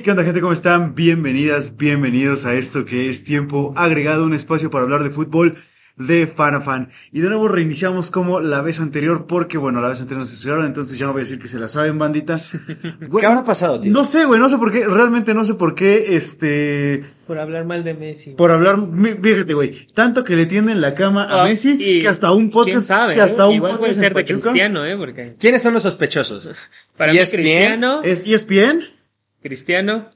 Y qué onda gente, ¿cómo están? Bienvenidas, bienvenidos a esto que es tiempo agregado, un espacio para hablar de fútbol de fan a fan. Y de nuevo reiniciamos como la vez anterior, porque bueno, la vez anterior no se estudiaron, entonces ya no voy a decir que se la saben, bandita. ¿Qué habrá pasado, tío? No sé, güey, no sé por qué, realmente no sé por qué, este... Por hablar mal de Messi. Por hablar, fíjate, güey, tanto que le tienden la cama a Ah, Messi, y que hasta un podcast, ¿Quién sabe? que hasta eh? un Igual puede podcast en ser de Cristiano, ¿eh? Porque ¿Quiénes son los sospechosos? para mí ESPN, Cristiano, ¿Es E ESPN? Cristiano.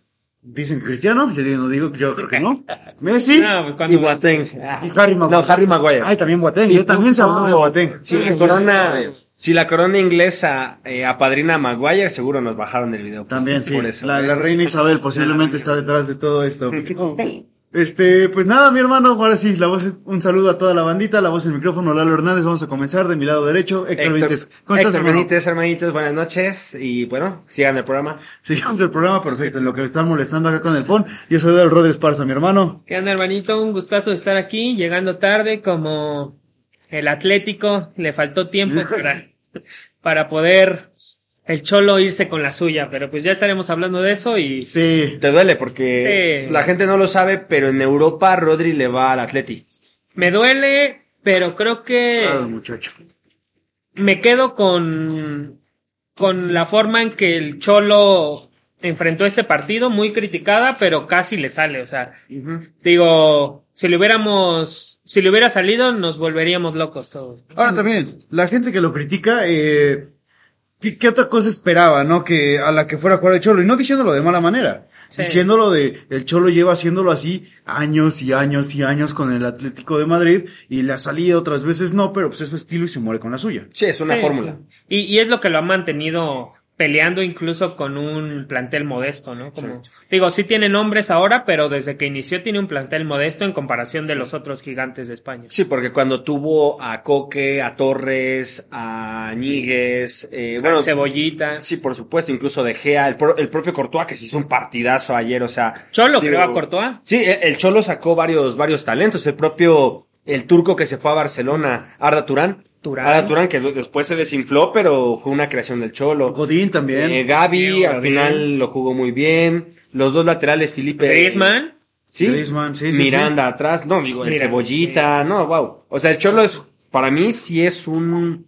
Dicen que Cristiano, yo digo, no digo, yo creo que no. Messi No, pues cuando Y Boateng. y Harry Maguire. No, Harry Maguire. Ay, también Boateng, yo también se habló de Boateng. Si la corona, si la corona inglesa eh, apadrina a Maguire, seguro nos bajaron el video. También, sí. Por eso. La, la reina Isabel posiblemente está detrás de todo esto. Este, pues nada, mi hermano, ahora sí, la voz, un saludo a toda la bandita, la voz en el micrófono, Lalo Hernández, vamos a comenzar de mi lado derecho, Héctor, Héctor, Benítez. ¿Cómo estás, hermano? Benítez, hermanitos, buenas noches. Y bueno, sigan el programa. Sigamos el programa, perfecto, en lo que me están molestando acá con el phone. Yo soy del Rodríguez Esparza, mi hermano. ¿Qué onda, hermanito? Un gustazo de estar aquí, llegando tarde como el Atlético. Le faltó tiempo para, para poder el Cholo irse con la suya, pero pues ya estaremos hablando de eso y Sí. Te duele porque Sí. la gente no lo sabe, pero en Europa Rodri le va al Atleti. me duele, pero creo que Claro, muchacho. me quedo con, con la forma en que el Cholo enfrentó este partido, muy criticada, pero casi le sale, o sea, digo, si le hubiéramos, si le hubiera salido, nos volveríamos locos todos. Ahora también, la gente que lo critica, eh, ¿qué, qué otra cosa esperaba, no? Que a la que fuera a jugar el Cholo, y no diciéndolo de mala manera, Sí. diciéndolo de, el Cholo lleva haciéndolo así años y años y años con el Atlético de Madrid, y le ha salido otras veces no, pero pues es su estilo y se muere con la suya. Sí, es una Sí, fórmula. sí. Y, y es lo que lo ha mantenido peleando incluso con un plantel modesto, ¿no? Como, digo, sí tiene nombres ahora, pero desde que inició tiene un plantel modesto en comparación de los otros gigantes de España. Sí, porque cuando tuvo a Coque, a Torres, a Ñíguez, eh, bueno, Cebollita. sí, por supuesto, incluso De Gea, el, pro- el propio Courtois que se hizo un partidazo ayer, o sea. Cholo digo, a Courtois. Sí, el, el Cholo sacó varios, varios talentos, el propio, el turco que se fue a Barcelona, Arda Turán. Turán. Turán que después se desinfló, pero fue una creación del Cholo. Godín también. Eh, Gaby Diego al final lo jugó muy bien. Los dos laterales, Felipe. Griezmann. Sí. Griezmann, sí, sí, Miranda atrás, no, digo, el Cebollita, sí, sí, no, wow. O sea, el Cholo es, para mí sí es un,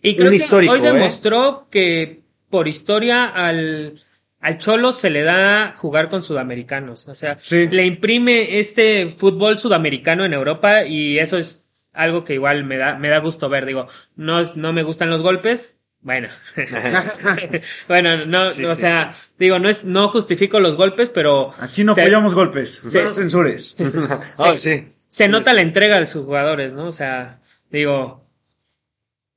Y creo Un que histórico, hoy ¿eh? demostró que por historia al, al Cholo se le da jugar con sudamericanos. O sea, Sí. le imprime este fútbol sudamericano en Europa y eso es algo que igual me da, me da gusto ver. Digo, no, es- no me gustan los golpes. Bueno, bueno, no, Sí, o sí, sea, digo, no es, no justifico los golpes, pero Aquí no se- apoyamos golpes, Sí. no censures. Ah, sí. se nota la entrega de sus jugadores, ¿no? O sea, digo,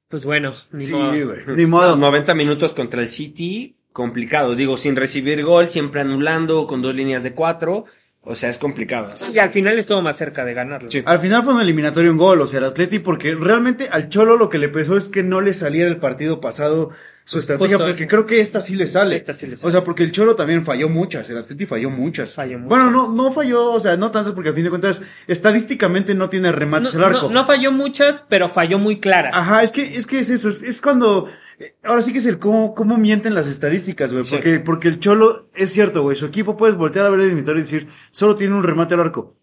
pues bueno, ni Sí, modo. güey. Ni modo. 90 minutos contra el City, complicado. Digo, sin recibir gol, siempre anulando, con dos líneas de cuatro. O sea, es complicado. Y al final estuvo más cerca de ganarlo. Sí. Al final fue un eliminatorio en gol, o sea, el Atleti, porque realmente al Cholo lo que le pesó es que no le saliera el partido pasado su estrategia, Justo. porque creo que esta sí le sale. Esta sí le sale. O sea, porque el Cholo también falló muchas, el Atleti falló muchas. Falló muchas. Bueno, no, no falló, o sea, no tantas porque a fin de cuentas, estadísticamente no tiene No, remates al no- arco. no falló muchas, pero falló muy claras. Ajá, es que, es que es eso, es, es cuando, eh, ahora sí que es el cómo, cómo mienten las estadísticas, güey, Sí. porque, porque el Cholo, es cierto, güey, su equipo puedes voltear a ver el inventario y decir, solo tiene un remate al arco.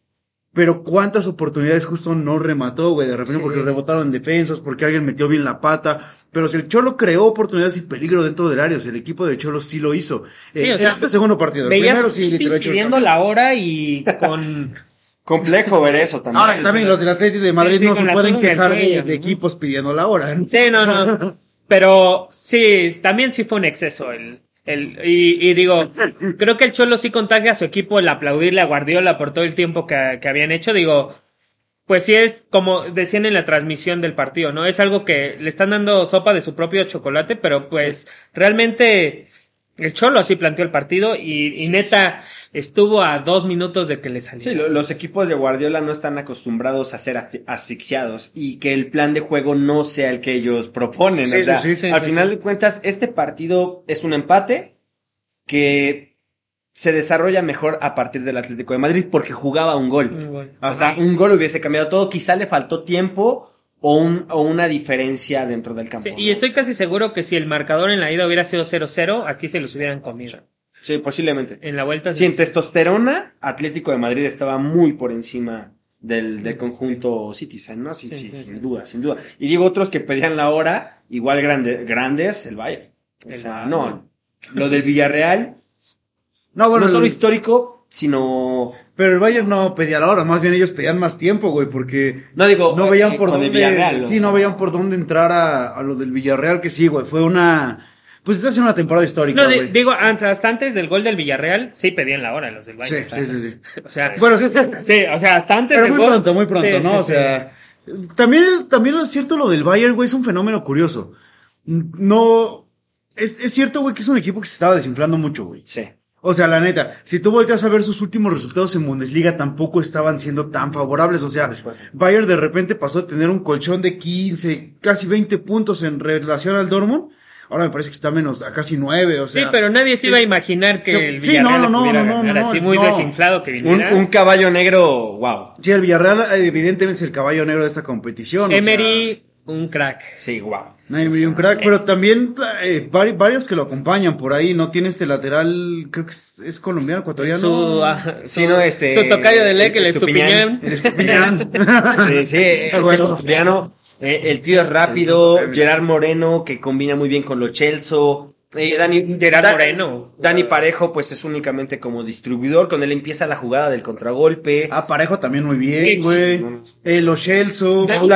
Pero cuántas oportunidades justo no remató, güey, de repente Sí. porque rebotaron en defensas, porque alguien metió bien la pata. Pero si el Cholo creó oportunidades y peligro dentro del área, o sea, el equipo de Cholo sí lo hizo. Sí, Eh, o sea, este segundo partido, el Veías primero a sí, pidiendo la hora y con... Complejo ver eso también. Ahora también los del Atlético de Madrid sí, no se pueden quejar de, equipos pidiendo la hora. Sí, no, no. Pero sí, también sí fue un exceso el, El, y, y digo, creo que el Cholo sí contagia a su equipo el aplaudirle a Guardiola por todo el tiempo que, que habían hecho. Digo, pues sí es como decían en la transmisión del partido, ¿no? Es algo que le están dando sopa de su propio chocolate, pero pues realmente el Cholo así planteó el partido y, y neta estuvo a dos minutos de que le Sí, saliera. lo- los equipos de Guardiola no están acostumbrados a ser asfi- asfixiados y que el plan de juego no sea el que ellos proponen. Sí, o sea, sí, sí, al sí, final sí. de cuentas, este partido es un empate que se desarrolla mejor a partir del Atlético de Madrid porque jugaba un gol. Un gol. O sea, un gol hubiese cambiado todo. Quizá le faltó tiempo o, un, o una diferencia dentro del campo. Sí, ¿no? y estoy casi seguro que si el marcador en la ida hubiera sido 0-0, aquí se los hubieran comido. Sí, posiblemente. En la vuelta Sí, en testosterona, Atlético de Madrid estaba muy por encima del, del conjunto Citizen, ¿no? Sí, Sí, sí, sí, sin duda, sin duda. Y digo otros que pedían la hora, igual grande, grandes, el Bayern. O El sea, Bayern. no, lo del Villarreal, No, bueno, no solo el- histórico, sino, pero el Bayern no pedía la hora, más bien ellos pedían más tiempo, güey, porque no digo, no veían eh, por dónde, el Villarreal. sí, sea. no veían por dónde entrar a, a lo del Villarreal, que sí, güey, fue una, pues está siendo una temporada histórica, No, digo, antes- hasta antes del gol del Villarreal, sí pedían la hora los del Sí, Bayern. sí, sí, sí. O sea, Bueno, sí, sí, o sea, hasta antes pero del muy gol. pronto, muy pronto, Sí, ¿no? sí, o sí. sea, también, también es cierto lo del Bayern, güey, es un fenómeno curioso. No, es, es cierto, güey, que es un equipo que se estaba desinflando mucho, güey. Sí. O sea, la neta, si tú volteas a ver sus últimos resultados en Bundesliga, tampoco estaban siendo tan favorables. O sea, Bayern de repente pasó a tener un colchón de 15, casi 20 puntos en relación al Dortmund. Ahora me parece que está menos, a casi 9, o sea. sí, pero nadie se sí, iba a imaginar que sí, el sí, Villarreal no, le no, pudiera no, no, ganar no, así muy no. desinflado que Un, viniera. un caballo negro, wow. Sí, el Villarreal evidentemente es el caballo negro de esta competición. o sea, Emery, un crack. Sí, wow. Emery, un crack, pero también eh, vari- varios que lo acompañan por ahí, no tiene este lateral, creo que es, es colombiano, ecuatoriano. Su, ah, Sí, su- no, este- su tocayo de Leque, el Estupiñán. Estupiñán. El Estupiñán. Sí, sí, ese Bueno. colombiano, eh, el tío es rápido, Gerard Moreno, que combina muy bien con lo Chelso. Eh, Dani, Gerard Da- Moreno. Dani Parejo, pues es únicamente como distribuidor, con él empieza la jugada del contragolpe. Ah, Parejo también muy bien, güey. sí. Eh, los Chelso. Raúl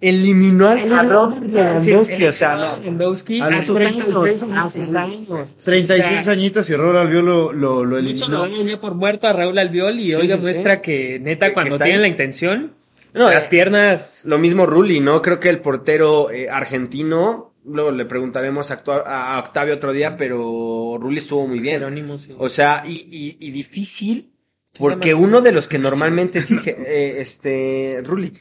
eliminó a Robert Lewandowski, o sea, no. Lewandowski A los sus 36 años, a sus años. 36 añitos y Raúl Albiol lo, lo, lo Mucho eliminó. lo dio por muerto a Raúl Albiol y hoy sí, demuestra que neta Que- cuando tienen la intención, No, las eh, piernas Lo mismo Rulli, ¿no? Creo que el portero eh, argentino, luego le preguntaremos a, a Octavio otro día, pero Rulli estuvo muy bien. Jerónimo, sí. O sea, y, y, y difícil, porque uno de los que normalmente exige, eh, este, Rulli,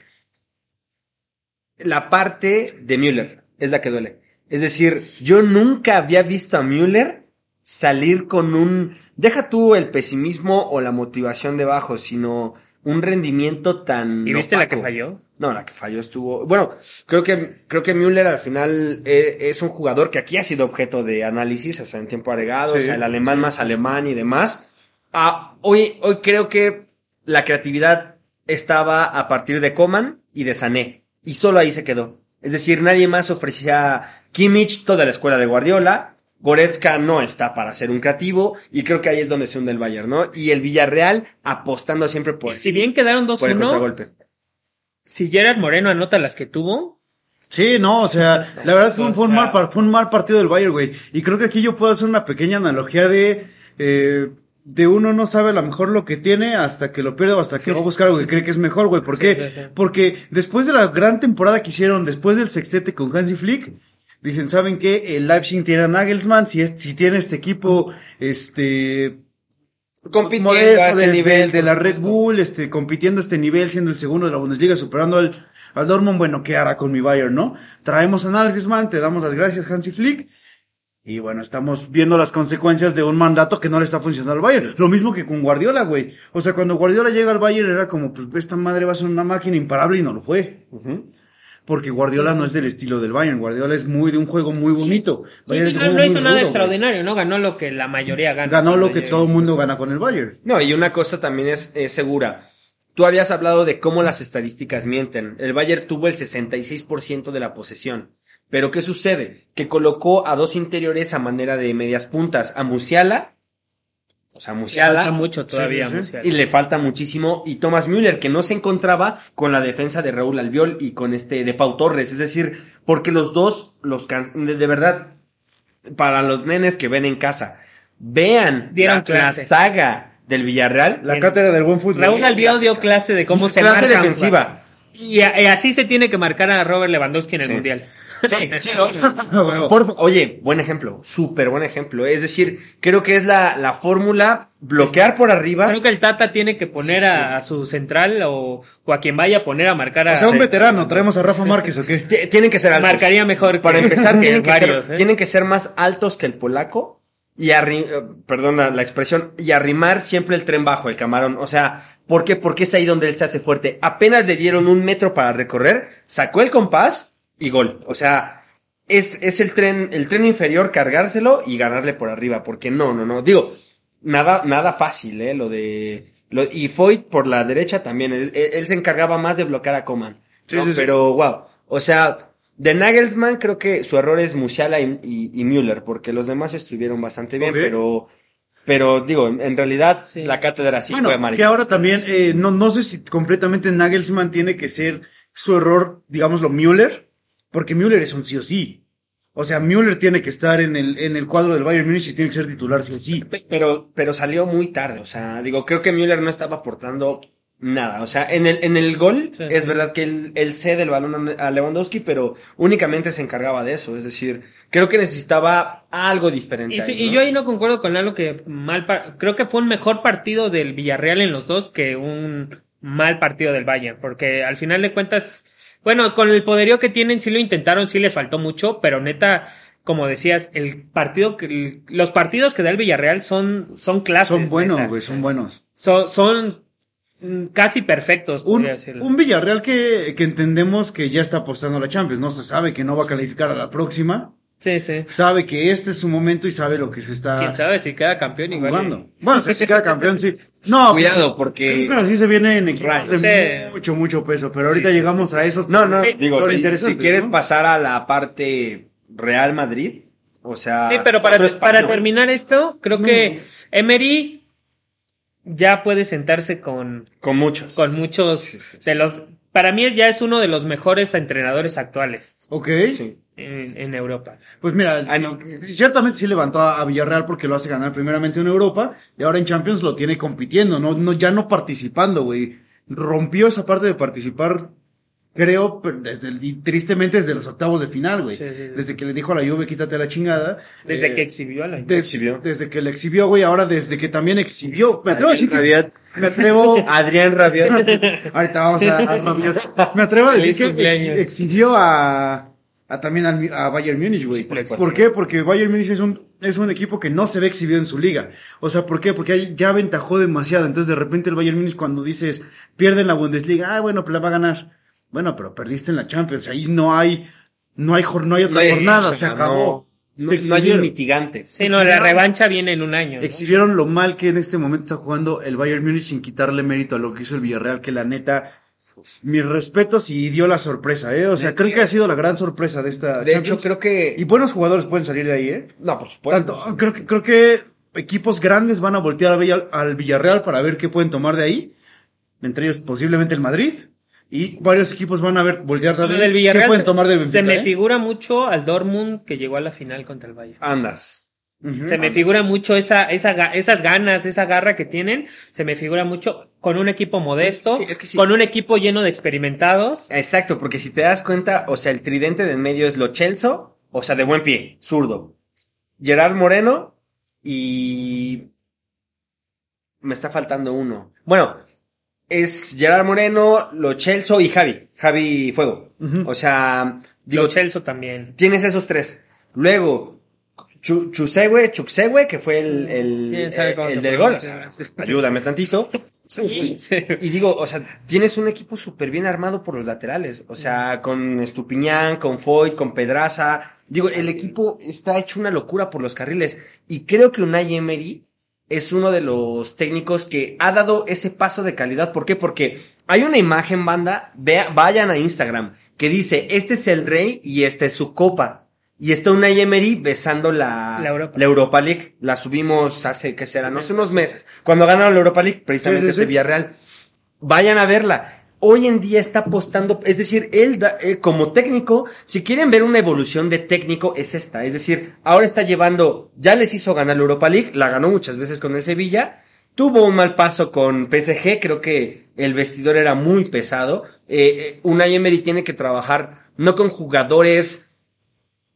la parte de Müller es la que duele. Es decir, yo nunca había visto a Müller salir con un, deja tú el pesimismo o la motivación debajo, sino un rendimiento tan... ¿Y viste la que falló? No, la que falló estuvo. Bueno, creo que creo que Müller al final eh, es un jugador que aquí ha sido objeto de análisis, o sea, en tiempo agregado, Sí. o sea, el alemán más alemán y demás. Ah, hoy hoy creo que la creatividad estaba a partir de Coman y de Sané y solo ahí se quedó. Es decir, nadie más ofrecía Kimmich, toda la escuela de Guardiola. Goretzka no está para ser un creativo y creo que ahí es donde se hunde el Bayern, ¿no? Y el Villarreal apostando siempre por, Y si bien quedaron por el 2-1, contragolpe. si Gerard Moreno anota las que tuvo, Sí, no, o sea, la verdad fue un, fue un mal, fue un mal partido del Bayern, güey. Y creo que aquí yo puedo hacer una pequeña analogía de, eh, de uno no sabe a lo mejor lo que tiene hasta que lo pierde o hasta que va a buscar algo que cree que es mejor, güey. ¿Por qué? sí, sí. Porque después de la gran temporada que hicieron, después del sextete con Hansi Flick, dicen, ¿saben qué? El Leipzig tiene a Nagelsmann, si, es, si tiene este equipo, este, compitiendo a modesto ese de, nivel, de- de la Red. Bull, este, compitiendo a este nivel, siendo el segundo de la Bundesliga, superando al, al Dortmund, bueno, ¿qué hará con mi Bayern, no? Traemos a Nagelsmann, te damos las gracias, Hansi Flick, y bueno, estamos viendo las consecuencias de un mandato que no le está funcionando al Bayern. Lo mismo que con Guardiola, güey. O sea, cuando Guardiola llega al Bayern era como, pues esta madre va a ser una máquina imparable y no lo fue. Porque Guardiola no es del estilo del Bayern. Guardiola es muy de un juego muy bonito. sí, no, no hizo nada rudo, güey. extraordinario, ¿no? Ganó lo que la mayoría gana. Ganó lo que todo el mundo gana con el Bayern. No, y una cosa también es, es segura. Tú habías hablado de cómo las estadísticas mienten. El Bayern tuvo el 66% de la posesión. Pero ¿qué sucede? Que colocó a dos interiores a manera de medias puntas. A Musiala, o sea, Musiala, Falta mucho todavía. Sí, sí, sí. Musiala. y le falta muchísimo. Y Thomas Müller, que no se encontraba con la defensa de Raúl Albiol y con este de Pau Torres. Es decir, porque los dos, los can- de, de verdad, para los nenes que ven en casa, vean Dieron la, saga del Villarreal. La cátedra del buen fútbol. Raúl Albiol dio clase de cómo se clase marca defensiva. Y, a- y así se tiene que marcar a Robert Lewandowski en el Sí. Mundial. Sí, sí, Por fa- oye, buen ejemplo, súper buen ejemplo. Es decir, creo que es la, la fórmula bloquear por arriba. Creo que el Tata tiene que poner Sí, sí. A, a su central o, o a quien vaya a poner a marcar a... O sea, un Sí. veterano, traemos a Rafa Márquez o qué? T- Tienen que ser altos. Marcaría mejor que- Para empezar, que tienen que, varios, ser, ¿eh? tienen que ser más altos que el polaco y arri eh, perdón la, la expresión, y arrimar siempre el tren bajo, el camarón. O sea, ¿por qué? Porque es ahí donde él se hace fuerte. Apenas le dieron un metro para recorrer, sacó el compás y gol. O sea, es, es el tren, el tren inferior cargárselo y ganarle por arriba. Porque no, no, no. Digo, nada, nada fácil, eh, lo de, lo, y Foyt por la derecha también. Él, se encargaba más de bloquear a Coman. Sí, ¿no? sí, sí. Pero, wow. O sea, de Nagelsmann creo que su error es Musiala y, y, y Müller, porque los demás estuvieron bastante bien, pero, pero digo, en, en realidad Sí. la cátedra sí bueno, fue amarilla. que ahora también, eh, no, no sé si completamente Nagelsmann tiene que ser su error, digámoslo, Müller, porque Müller es un sí o sí. O sea, Müller tiene que estar en el, en el cuadro del Bayern Múnich y tiene que ser titular sí o sí. Pero, pero salió muy tarde, o sea, digo, creo que Müller no estaba aportando nada. O sea, en el, en el gol, Sí. es verdad que él, él cede el balón a Lewandowski, pero únicamente se encargaba de eso. Es decir, creo que necesitaba algo diferente. Y, sí, y yo ahí no concuerdo con algo que mal creo que fue un mejor partido del Villarreal en los dos que un mal partido del Bayern, porque al final de cuentas, bueno, con el poderío que tienen sí lo intentaron, sí les faltó mucho, pero neta, como decías, el partido que los partidos que da el Villarreal son son clases, Son buenos, güey, son buenos. Son, son mm, casi perfectos, Un, decirlo. un Villarreal que, que entendemos que ya está apostando a la Champions, ¿no? Se sabe que no va a calificar a la próxima, Sí, sí. sabe que este es su momento y sabe lo que se está Quién sabe si queda campeón igual. jugando. Bueno, si queda campeón, sí. No, Cuidado, pues, porque... Pero sí se viene en equipos de mucho, mucho peso. Pero ahorita llegamos a eso. No, no, digo, si, si quieres ¿no? pasar a la parte Real Madrid, o sea... Sí, pero para, para terminar esto, creo que Emery ya puede sentarse con, Con muchos. con muchos Sí, sí, sí. de los... Para mí ya es uno de los mejores entrenadores actuales Ok. Sí. En, en Europa. Pues mira, Ay, no. ciertamente sí levantó a, a Villarreal porque lo hace ganar primeramente en Europa y ahora en Champions lo tiene compitiendo, no, no, ya no participando, güey. Rompió esa parte de participar, creo, desde el, tristemente desde los octavos de final, güey. Sí, sí, sí. Desde que le dijo a la Juve, quítate la chingada. Desde Eh, que exhibió a la... de- exhibió. Desde que le exhibió, güey, ahora desde que también exhibió. Me atrevo a decir que, me atrevo, Adrián Rabiot. Ahorita vamos a, a Rabiot. Me atrevo a decir que ex- exhibió a, a también al- a, Bayern Múnich, güey. Sí, por supuesto. ¿Por qué? Porque Bayern Múnich es un, es un equipo que no se ve exhibido en su liga. O sea, ¿por qué? Porque ahí ya aventajó demasiado. Entonces, de repente el Bayern Múnich cuando dices, pierde en la Bundesliga, ah, bueno, pues la va a ganar. Bueno, pero perdiste en la Champions. Ahí no hay, no hay, no hay otra No jornada, se acabó. No, no hay un mitigante. Sí, no, la revancha viene en un año. ¿no? Exhibieron lo mal que en este momento está jugando el Bayern Múnich sin quitarle mérito a lo que hizo el Villarreal, que la neta, mis respetos y dio la sorpresa, eh. O sea, creo que ha sido la gran sorpresa de esta De Champions. hecho, creo que... Y buenos jugadores pueden salir de ahí, eh. No, por supuesto. Tanto, creo que, creo que equipos grandes van a voltear al Villarreal para ver qué pueden tomar de ahí. Entre ellos posiblemente el Madrid. Y varios equipos van a ver, voltear también del qué Villarreal pueden se- tomar del se Benfica, me eh. figura mucho al Dortmund que llegó a la final contra el Bayern. Andas. Se me figura mucho esa, esa, esas ganas, esa garra que tienen. Se me figura mucho con un equipo modesto, Sí, es que sí. con un equipo lleno de experimentados. Exacto, porque si te das cuenta, o sea, el tridente de en medio es Lo Celso, o sea, de buen pie, zurdo. Gerard Moreno y... Me está faltando uno. Bueno, es Gerard Moreno, Lo Celso y Javi. Javi Fuego. O sea, digo, Lo Chelsea también. tienes esos tres. Luego, Chu- Chusehue, Chuxehue, que fue el, el, ¿Quién sabe cómo el se del gol. o pronuncia? sea, ayúdame tantito. Sí. Y digo, o sea, tienes un equipo súper bien armado por los laterales. O sea, con Estupiñán, con Foy, con Pedraza. Digo, el equipo está hecho una locura por los carriles. Y creo que Unai Emery es uno de los técnicos que ha dado ese paso de calidad. ¿Por qué? Porque hay una imagen, banda, vea, vayan a Instagram, que dice, este es el rey y esta es su copa. Y está Unai Emery besando la, La Europa. Europa League. La subimos hace, ¿qué será? No sé, unos meses. Cuando ganaron la Europa League, precisamente Sí, sí, este sí. Villarreal. Vayan a verla. hoy en día está apostando, es decir, él da- eh, como técnico, si quieren ver una evolución de técnico, es esta. Es decir, ahora está llevando, ya les hizo ganar la Europa League, la ganó muchas veces con el Sevilla, tuvo un mal paso con PSG, creo que el vestidor era muy pesado. Eh, eh, Unai Emery tiene que trabajar no con jugadores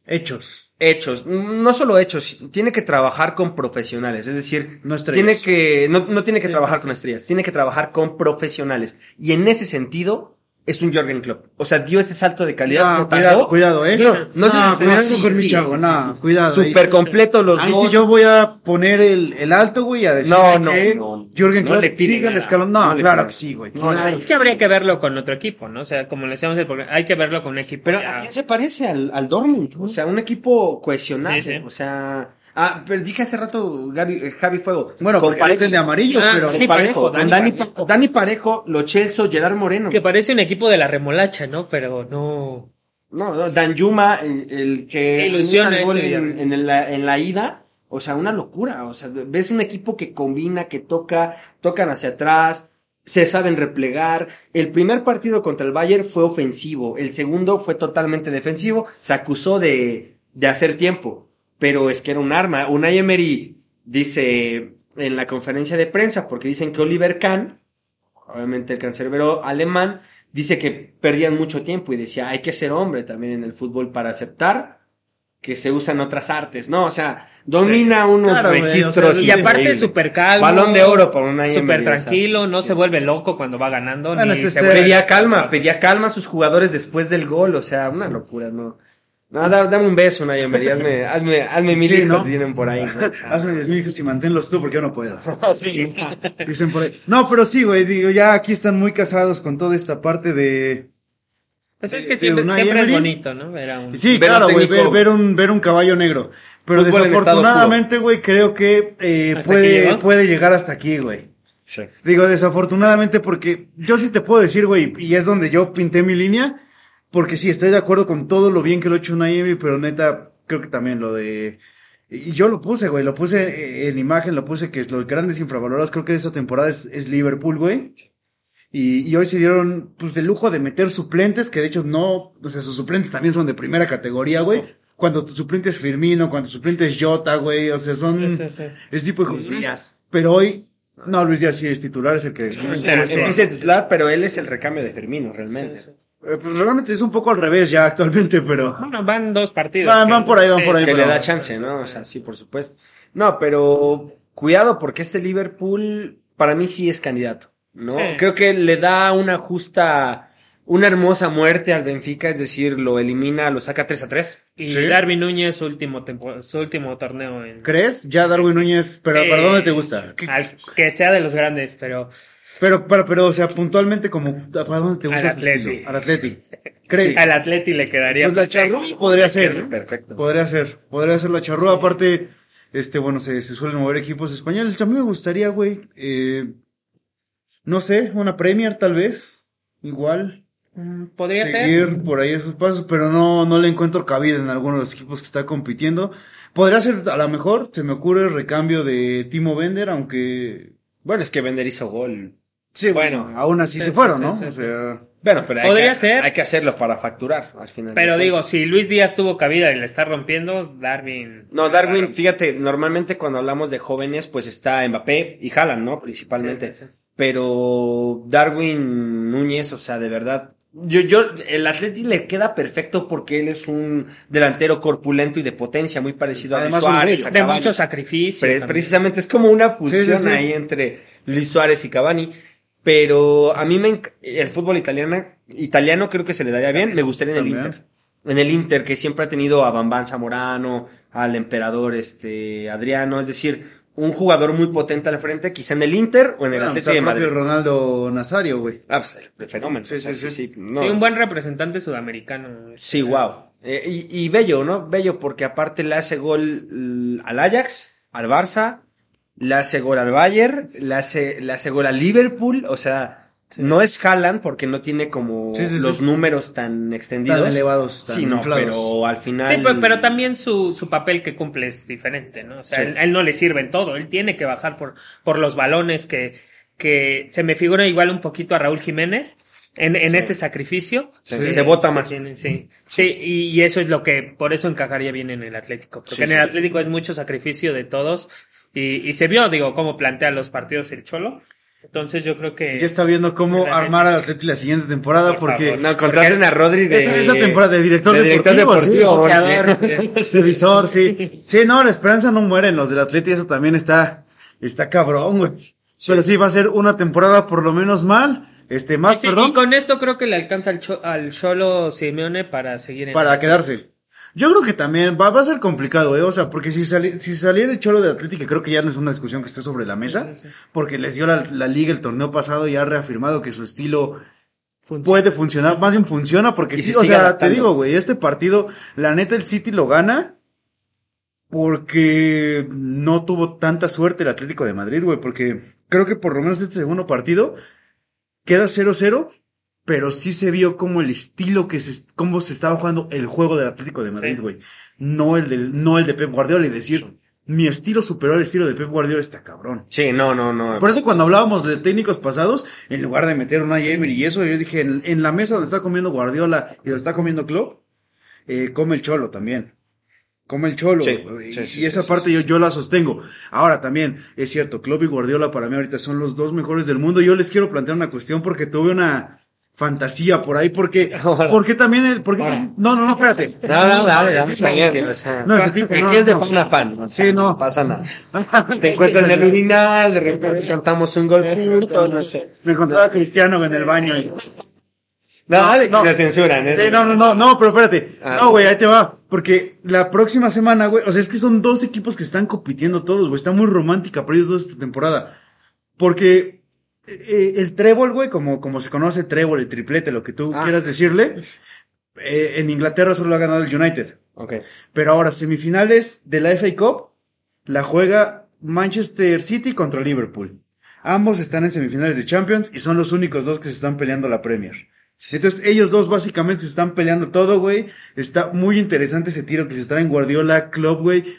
Hechos. hechos, no solo hechos, tiene que trabajar con profesionales, es decir, No estrellas. tiene que, no, no tiene que Sí, trabajar sí. con estrellas, tiene que trabajar con profesionales. Y en ese sentido, es un Jorgen Klopp. O sea, dio ese salto de calidad. No, total. cuidado, cuidado, eh. No, no sé si- cuidado sí, con mi sí. chavo, no, cuidado. ahí. Súper completo los Ahí dos. sí yo voy a poner el, el alto, güey, a decir No, no, que no. Jürgen No Klopp le pide sigue el escalón. No, No claro que sí, güey. No, no, Es que habría que verlo con otro equipo, ¿no? O sea, como le decíamos, el programa, hay que verlo con un equipo. Pero ya- ¿a quién se parece al, al Dortmund? O sea, un equipo cohesionado. Sí, sí. O sea, ah, pero dije hace rato Gaby, eh, Javi Fuego. Bueno, con parecen de amarillo, Ah, pero... Dani Parejo, Parejo, con Dani Dani, Parejo. Dani Parejo, Lo Celso, Gerard Moreno. que parece un equipo de la remolacha, ¿no? Pero no. No, no, Danjuma, el, el que Ilusiona anota el gol este en, en la, en la ida, o sea, una locura, o sea, ves un equipo que combina, que toca, tocan hacia atrás, se saben replegar. El primer partido contra el Bayern fue ofensivo, el segundo fue totalmente defensivo, se acusó de, de hacer tiempo, pero es que era un arma. Unai Emery dice en la conferencia de prensa, porque dicen que Oliver Kahn, obviamente el cancerbero alemán, dice que perdían mucho tiempo y decía, hay que ser hombre también en el fútbol para aceptar que se usan otras artes, ¿no? O sea, domina unos Claro, güey, registros. o sea, Y aparte súper calmo. Balón de oro para Unai Súper Emery, o sea, tranquilo, no sí. se vuelve loco cuando va ganando. Bueno, ni este- se este- vuelve- Pedía calma, pedía calma a sus jugadores después del gol, o sea, una locura, ¿no? No, da- dame un beso, Emery, hazme, hazme, hazme mil Sí, hijos ¿no? tienen por ahí. ¿no? Hazme diez mil hijos y manténlos tú porque yo no puedo. Sí. Dicen por ahí. No, pero sí, güey, digo, ya aquí están muy casados con toda esta parte de... Pues es de- que de siempre, es bonito, ¿no? Ver a un- Sí, Ver claro, un güey, ver, ver un, ver un caballo negro. Pero Fútbol desafortunadamente, güey, creo que eh, ¿Hasta aquí puede, puede llegar hasta aquí, güey. Sí. Digo, desafortunadamente porque yo sí te puedo decir, güey, y es donde yo pinté mi línea, porque sí, estoy de acuerdo con todo lo bien que lo ha hecho Unai Emery, pero neta, creo que también lo de... Y yo lo puse, güey, lo puse eh, en imagen, lo puse que es los grandes infravalorados, creo que de esta temporada es, es Liverpool, güey. Y, y hoy se dieron, pues, el lujo de meter suplentes, que de hecho no, o sea, sus suplentes también son de primera categoría, güey. Cuando tu suplente es Firmino, cuando tu suplente es Jota, güey, o sea, son Sí, sí, sí. ese tipo de Luis jugadores. Díaz. Pero hoy, no, Luis Díaz sí es titular, es el que... Es el titular, pero él es el recambio de Firmino, realmente. Eh, Pues realmente es un poco al revés ya actualmente, pero... Bueno, van dos partidos. Van- que- van por ahí, van por ahí. que pero- le da chance, ¿no? O sea, sí, por supuesto. No, pero cuidado porque este Liverpool para mí sí es candidato, ¿no? Sí. Creo que le da una justa, una hermosa muerte al Benfica, es decir, lo elimina, lo saca 3 a 3. Y Sí. Darwin Núñez, su último, tempo- su último torneo en... ¿Crees? Ya Darwin Núñez, pero Sí. ¿para dónde te gusta? ¿Qué- Al- que sea de los grandes, pero Pero, pero, pero, o sea, puntualmente como, ¿para dónde te gusta Al? Atleti. Al Atleti. ¿Crees? al Atleti le quedaría... Pues la charrúa podría ser. Perfecto. Podría ser. Podría ser la charrúa. Aparte, este, bueno, se, se suelen mover equipos españoles. A mí me gustaría, güey, eh, no sé, una Premier tal vez. Igual. Mm, Podría ser. seguir por ahí esos pasos, pero no, no le encuentro cabida en alguno de los equipos que está compitiendo. Podría ser, a lo mejor, se me ocurre el recambio de Timo Bender, aunque... Bueno, es que Bender hizo gol. Sí, bueno, aún así Sí, se fueron, sí, ¿no? sí, o sí. sea... Bueno, pero hay Podría que, ser. hay que hacerlo para facturar al final. Pero digo, si Luis Díaz tuvo cabida y le está rompiendo, Darwin... No, Darwin, fíjate, normalmente cuando hablamos de jóvenes, pues está Mbappé y Haaland, ¿no? Principalmente. Sí, sí, sí. Pero Darwin Núñez, o sea, de verdad. Yo, yo, el Atleti le queda perfecto porque él es un delantero corpulento y de potencia, muy parecido a Luis Además, Suárez. a De mucho sacrificio. Pre- también. precisamente es como una fusión Sí, sí, sí. ahí entre Luis Suárez y Cavani. Pero a mí me enc- el fútbol italiano, italiano creo que se le daría bien. Me gustaría en el También. Inter. En el Inter, que siempre ha tenido a Bambán Zamorano, al emperador este Adriano, es decir, un jugador muy potente al frente, quizá en el Inter o en el Bueno, Atlético está de el propio Madrid. Ronaldo Nazario, güey. Ah, pues, el fenómeno. Sí, o sea, sí, sí. no. Sí, un buen representante sudamericano. Sí, wow. Eh, y, y bello, ¿no? Bello porque aparte le hace gol mm, al Ajax, al Barça, le hace gol al Bayern, le hace, le hace gol al Liverpool, o sea, no es Haaland porque no tiene como Sí, sí, sí. los números tan extendidos. Tan elevados, tan sí, no, pero al final... Sí, pero, pero también su, su papel que cumple es diferente, ¿no? O sea, Sí. él, él no le sirve en todo, él tiene que bajar por, por los balones que, que se me figura igual un poquito a Raúl Jiménez, en, en ese sacrificio. Se, se vota más. Tienen, sí, sí, y, y eso es lo que, por eso encajaría bien en el Atlético, porque Sí, en el sí. Atlético es mucho sacrificio de todos, y, y se vio, digo, cómo plantea los partidos el Cholo, entonces yo creo que... Ya está viendo cómo armar al Atleti la siguiente temporada Por porque favor. No, contraten a Rodri de... esa, esa temporada de director de director deportivo, sí. deportivo. Revisor, sí. Sí, no, la esperanza no muere en los del Atleti, eso también está, está cabrón, güey. Pero sí, va a ser una temporada por lo menos mal, este, más, Sí, perdón, Y con esto creo que le alcanza al, Cho- al Cholo Simeone para seguir en... para quedarse. Yo creo que también va, va a ser complicado, ¿eh? O sea, porque si, sali- si saliera el cholo de Atleti, que creo que ya no es una discusión que esté sobre la mesa, porque les dio la, la liga el torneo pasado y ha reafirmado que su estilo Funciona. puede funcionar, más bien funciona, porque sí, se o sea, te digo, güey, este partido, la neta, el City lo gana porque no tuvo tanta suerte el Atlético de Madrid, güey, porque creo que por lo menos este segundo partido queda 0-0, pero sí se vio como el estilo que se, cómo se estaba jugando el juego del Atlético de Madrid, Sí. güey. No el del, no el de Pep Guardiola y decir, mi estilo superó al estilo de Pep Guardiola está cabrón. Sí, no, no, no. Por eso cuando hablábamos de técnicos pasados, en lugar de meter una Emery y eso, yo dije, en, en la mesa donde está comiendo Guardiola y donde está comiendo Klopp, eh, come el cholo también. Come el cholo. Sí, y, sí, sí, y esa sí, parte yo, yo la sostengo. Ahora también, es cierto, Klopp y Guardiola para mí ahorita son los dos mejores del mundo. Yo les quiero plantear una cuestión porque tuve una fantasía por ahí, porque, porque también el, porque, no, no, no, espérate. No, no, dale, No, ese tipo, no, es de no. fan a fan. o sea, Sí, no. pasa nada. Te encuentras en el urinal, de repente cantamos un gol no sé. Me encontraba a Cristiano en el baño. y- No, dale, no. me censuran. Sí, eso. no, no, no, no, pero espérate. Ah. No, güey, ahí te va. Porque la próxima semana, güey, o sea, es que son dos equipos que están compitiendo todos, güey. Está muy romántica para ellos dos esta temporada. Porque eh, el trébol, güey, como, como se conoce trébol, el triplete, lo que tú Ah. quieras decirle, eh, en Inglaterra solo lo ha ganado el United. Ok. Pero ahora, semifinales de la FA Cup, la juega Manchester City contra Liverpool. Ambos están en semifinales de Champions y son los únicos dos que se están peleando la Premier. Entonces, ellos dos básicamente se están peleando todo, güey. Está muy interesante ese tiro que se está en Guardiola, Club, güey.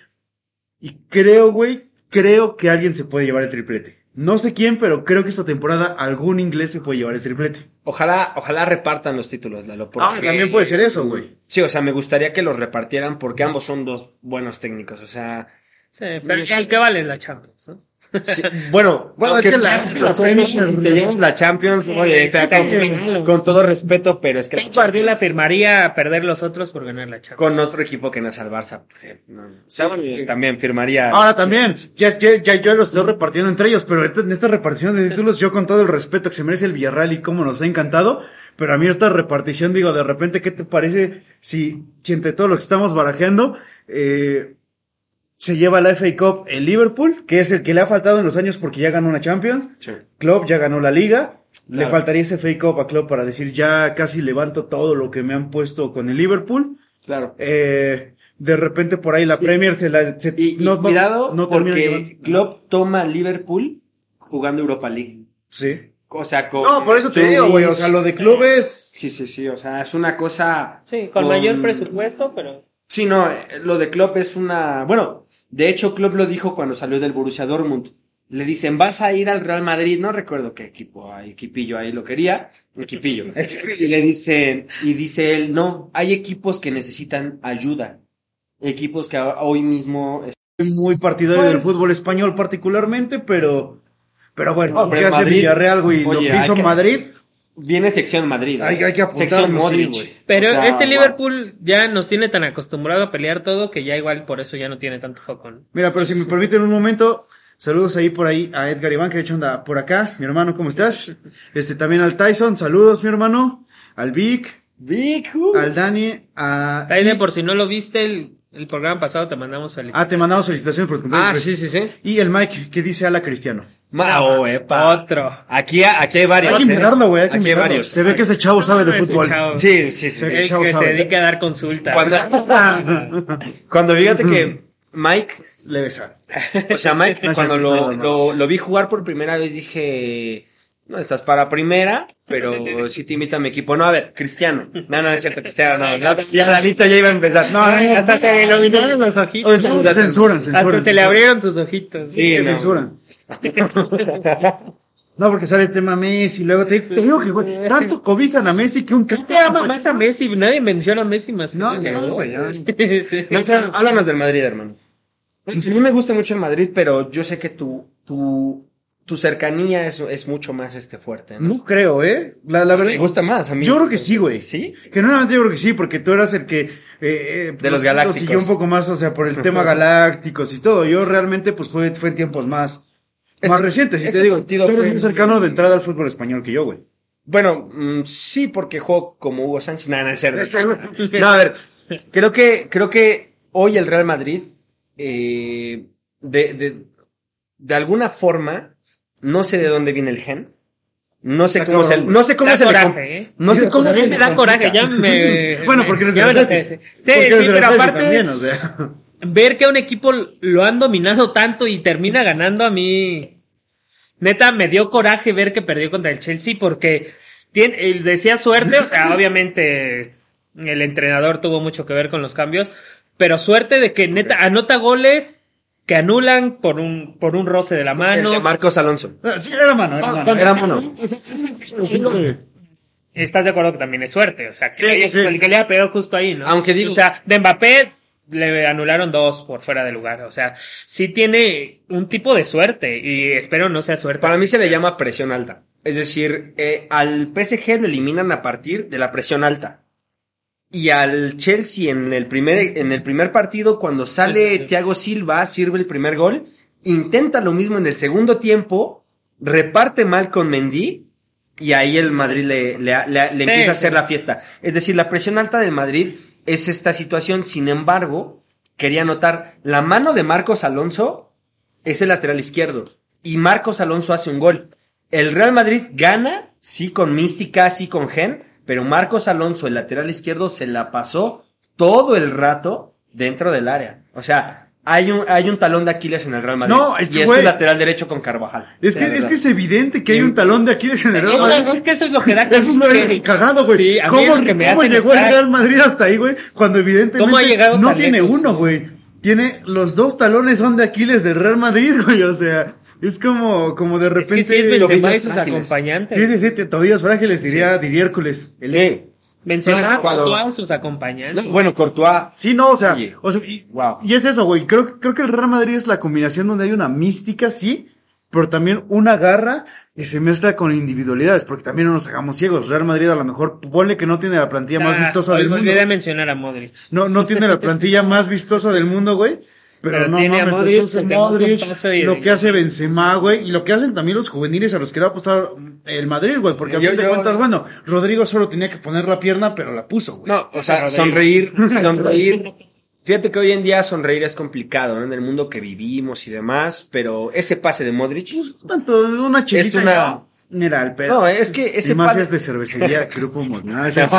Y creo, güey, creo que alguien se puede llevar el triplete. No sé quién, pero creo que esta temporada algún inglés se puede llevar el triplete. Ojalá, ojalá repartan los títulos, Lalo. Ah, porque- también puede ser eso, güey. Sí, o sea, me gustaría que los repartieran porque ambos son dos buenos técnicos, o sea... Sí, pero el que vale es la Champions, ¿no? Sí, bueno, Bueno, es que la- si se llevan la Champions, oye, fea, con, con todo respeto, pero es que la Pep Guardiola firmaría perder los otros por ganar la Champions. con otro equipo que no es el Barça, pues, eh, no, sí, también firmaría. Ahora también, ya, ya, ya yo los estoy repartiendo entre ellos, pero esta- en esta repartición de títulos, yo con todo el respeto que se merece el Villarreal y cómo nos ha encantado, pero a mí esta repartición, digo, de repente, ¿qué te parece si, si entre todo lo que estamos barajeando, eh, se lleva la FA Cup el Liverpool, que es el que le ha faltado en los años porque ya ganó una Champions, Sí. Klopp ya ganó la Liga, le faltaría ese FA Cup a Klopp para decir, ya casi levanto todo lo que me han puesto con el Liverpool, Claro. eh, de repente por ahí la Premier se la, se- Y, y no- no- cuidado, no termina porque llevando. Klopp toma Liverpool jugando Europa League. Sí. O sea, con... No, por eso te digo, güey, o sea, lo de clubes, Sí, sí, sí, o sea, es una cosa... Sí, con mayor presupuesto, pero... Sí, no, eh, lo de Klopp es una... Bueno, de hecho Klopp lo dijo cuando salió del Borussia Dortmund. Le dicen, vas a ir al Real Madrid, no recuerdo qué equipo, hay equipillo ahí lo quería, equipillo. y le dicen, y dice él, no, hay equipos que necesitan ayuda. Equipos que hoy mismo... muy partidario Pues- del fútbol español particularmente, pero, pero bueno, No, pero ¿qué hace Madrid- Villarreal, güey? Lo que hizo que- Madrid, Viene sección Madrid. ¿eh? Hay- hay que apuntarlo, Sección sí, Modric. güey. Pero O sea, este wow. Liverpool ya nos tiene tan acostumbrado a pelear todo que ya igual por eso ya no tiene tanto foco. ¿no? mira, pero si me permiten un momento, saludos ahí por ahí a Edgar Iván, que de hecho anda por acá, mi hermano, ¿cómo estás? Este, también al Tyson, saludos, mi hermano, al Vic, Big, uh. al Dani, a... Taide, por si no lo viste el, el programa pasado, te mandamos felicidades. Ah, te mandamos felicitaciones por tu cumpleaños. Ah, pues. sí, sí, sí. Y el Mike, que dice Ala Cristiano. Ma- oh, epa. Otro. Aquí, aquí hay varios. Hay que ¿eh? invitarlo, güey, hay que Aquí hay varios. Se ve que ese chavo sabe de fútbol. Sí, sí, sí. Chavo que sabe. se dedica a dar consultas. Cuando, cuando fíjate que Mike, Le besa. o sea, Mike, No cuando lo, lo, lo vi jugar por primera vez dije, no estás para primera, pero sí te invita a mi equipo. No, a ver, Cristiano. No, no, es cierto, Cristiano, no. Ya, ya Lalito ya iba a empezar. No, no, no. Hasta se le iluminaron los ojitos. Censuran, censuran. Hasta se le abrieron sus ojitos. Sí, Sí, no. censuran. No, porque sale el tema Messi, luego te, te digo que, güey, tanto cobijan a Messi que un ¿Qué ama más a Messi? Nadie menciona a Messi más. No, que- no, güey, ya. Sí, sí. No, o sea, háblanos del Madrid, hermano. A mí me gusta mucho el Madrid, pero yo sé que tu, tu, tu cercanía es, es mucho más este fuerte, ¿no? No creo, ¿eh? La, la verdad. Me gusta más a mí. Yo creo que sí, güey. ¿Sí? Generalmente yo creo que sí, porque tú eras el que... Eh, eh, De los pues, galácticos. Siguió un poco más, o sea, por el tema galácticos y todo. Yo realmente, pues, fue, fue en tiempos más... Este- más recientes, y este te digo, tú eres muy cercano de entrada al fútbol español que yo, güey. Bueno, mm, sí, porque juego como Hugo Sánchez. Nada, no es. No, a ver, creo que, creo que hoy el Real Madrid, eh, de, de, de alguna forma, no sé de dónde viene el gen. No sé cómo se, no sé cómo Da se le coraje, ¿eh? no Sí, sé cómo se me le da coraje, ya me... Bueno, porque eres ya me. Sí, Porque sí, pero aparte, también, o sea. ver que a un equipo lo han dominado tanto y termina ganando a mí, neta, me dio coraje ver que perdió contra el Chelsea porque tiene, él decía suerte, o sea, obviamente el entrenador tuvo mucho que ver con los cambios, pero suerte de que neta anota goles que anulan por un, por un roce de la El mano. de Marcos Alonso. Ah, Sí, era mano, era mano. Era mono. Estás de acuerdo que también es suerte, o sea, que, Sí, le- sí. el que le ha pegado justo ahí, ¿no? Aunque digo- O sea, de Mbappé le anularon dos por fuera de lugar, o sea, sí tiene un tipo de suerte y espero no sea suerte. Para mí se le llama presión alta. Es decir, eh, al PSG lo eliminan a partir de la presión alta. Y al Chelsea en el primer, en el primer partido, cuando sale Thiago Silva, sirve el primer gol, intenta lo mismo en el segundo tiempo, reparte mal con Mendy, y ahí el Madrid le, le, le- le Sí, empieza a sí. hacer la fiesta. Es decir, la presión alta del Madrid es esta situación. Sin embargo, quería notar, la mano de Marcos Alonso es el lateral izquierdo. Y Marcos Alonso hace un gol. El Real Madrid gana, sí con mística, sí con gen, pero Marcos Alonso, el lateral izquierdo, se la pasó todo el rato dentro del área. O sea, hay un, hay un talón de Aquiles en el Real Madrid. No, es que, y es su lateral derecho con Carvajal. Es que, es que es evidente que hay un talón de Aquiles en el Real Madrid. Es que eso es lo que da Eso es lo cagado, güey. Sí, ¿Cómo, que cómo hace llegó el. Real Madrid hasta ahí, güey? Cuando evidentemente ¿Cómo ha llegado no tiene lejos? uno, güey. Tiene los dos talones son de Aquiles del Real Madrid, güey. O sea, es como, como de Es repente. que sí es Benzema y sus frágiles. acompañantes. Sí, sí, sí, te- tobillos frágiles, diría, diría Hércules. El- Sí. Benzema Cuando- con todos sus acompañantes. No, bueno, Courtois. Sí, no, o sea, Sí. o sea, y, Wow. y es eso, güey. Creo, creo que el Real Madrid es la combinación donde hay una mística, sí, pero también una garra que se mezcla con individualidades, porque también no nos hagamos ciegos. Real Madrid a lo mejor, ponle que no tiene la plantilla más Ah, vistosa hoy del me mundo. olvidé de mencionar a Modric. No, no tiene la plantilla más vistosa del mundo, güey. Pero, Pero no tiene a Modric, un Modric, pase lo que hace Benzema, güey, y lo que hacen también los juveniles a los que le va a apostar el Madrid, güey, porque a Yo- fin de yo- cuentas, bueno, Rodrigo solo tenía que poner la pierna, pero la puso, güey. No, o sea, sonreír, sonreír. Fíjate que hoy en día sonreír es complicado, ¿no? En el mundo que vivimos y demás, pero ese pase de Modric, Tanto una chelita Es una- ya, Mira, el pedo. no, es que ese y más pase es de cervecería Grupo. Ese-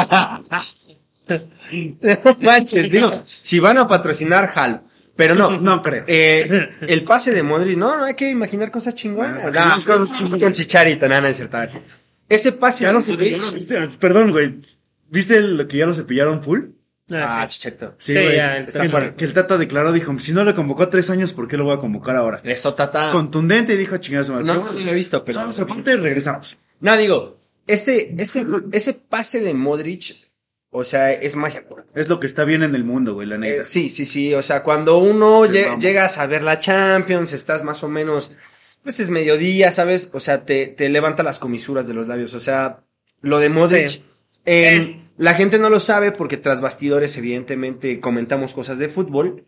No manches, digo, si van a patrocinar, jalo. Pero no, No creo. Eh, el pase de Modric, no, no hay que imaginar cosas chingonas. Ah, No, cosas chingonas. El chicharito, nada, ver. Ese pase Ya de lo Modric- cepillaron, ¿viste? Perdón, güey. ¿Viste lo que ya lo cepillaron full? Ah, Ah, sí. chicharito. Sí, Sí, güey. ya, el que, Tata. el- que el Tata declaró, dijo, si no le convocó tres años, ¿por qué lo voy a convocar ahora? Eso, tata. Contundente y dijo, madre. No, no lo he visto, pero. Pero... aparte, regresamos. No, digo, ese, ese, ese pase de Modric, o sea, es magia pura. Es lo que está bien en el mundo, güey, la Eh, neta. sí, sí, sí. O sea, cuando uno Sí, lle- vamos. llegas a ver la Champions, estás más o menos, pues es mediodía, ¿sabes? O sea, te, te levanta las comisuras de los labios. O sea, lo de Modric. Sí. eh, La gente no lo sabe porque tras bastidores, evidentemente, comentamos cosas de fútbol.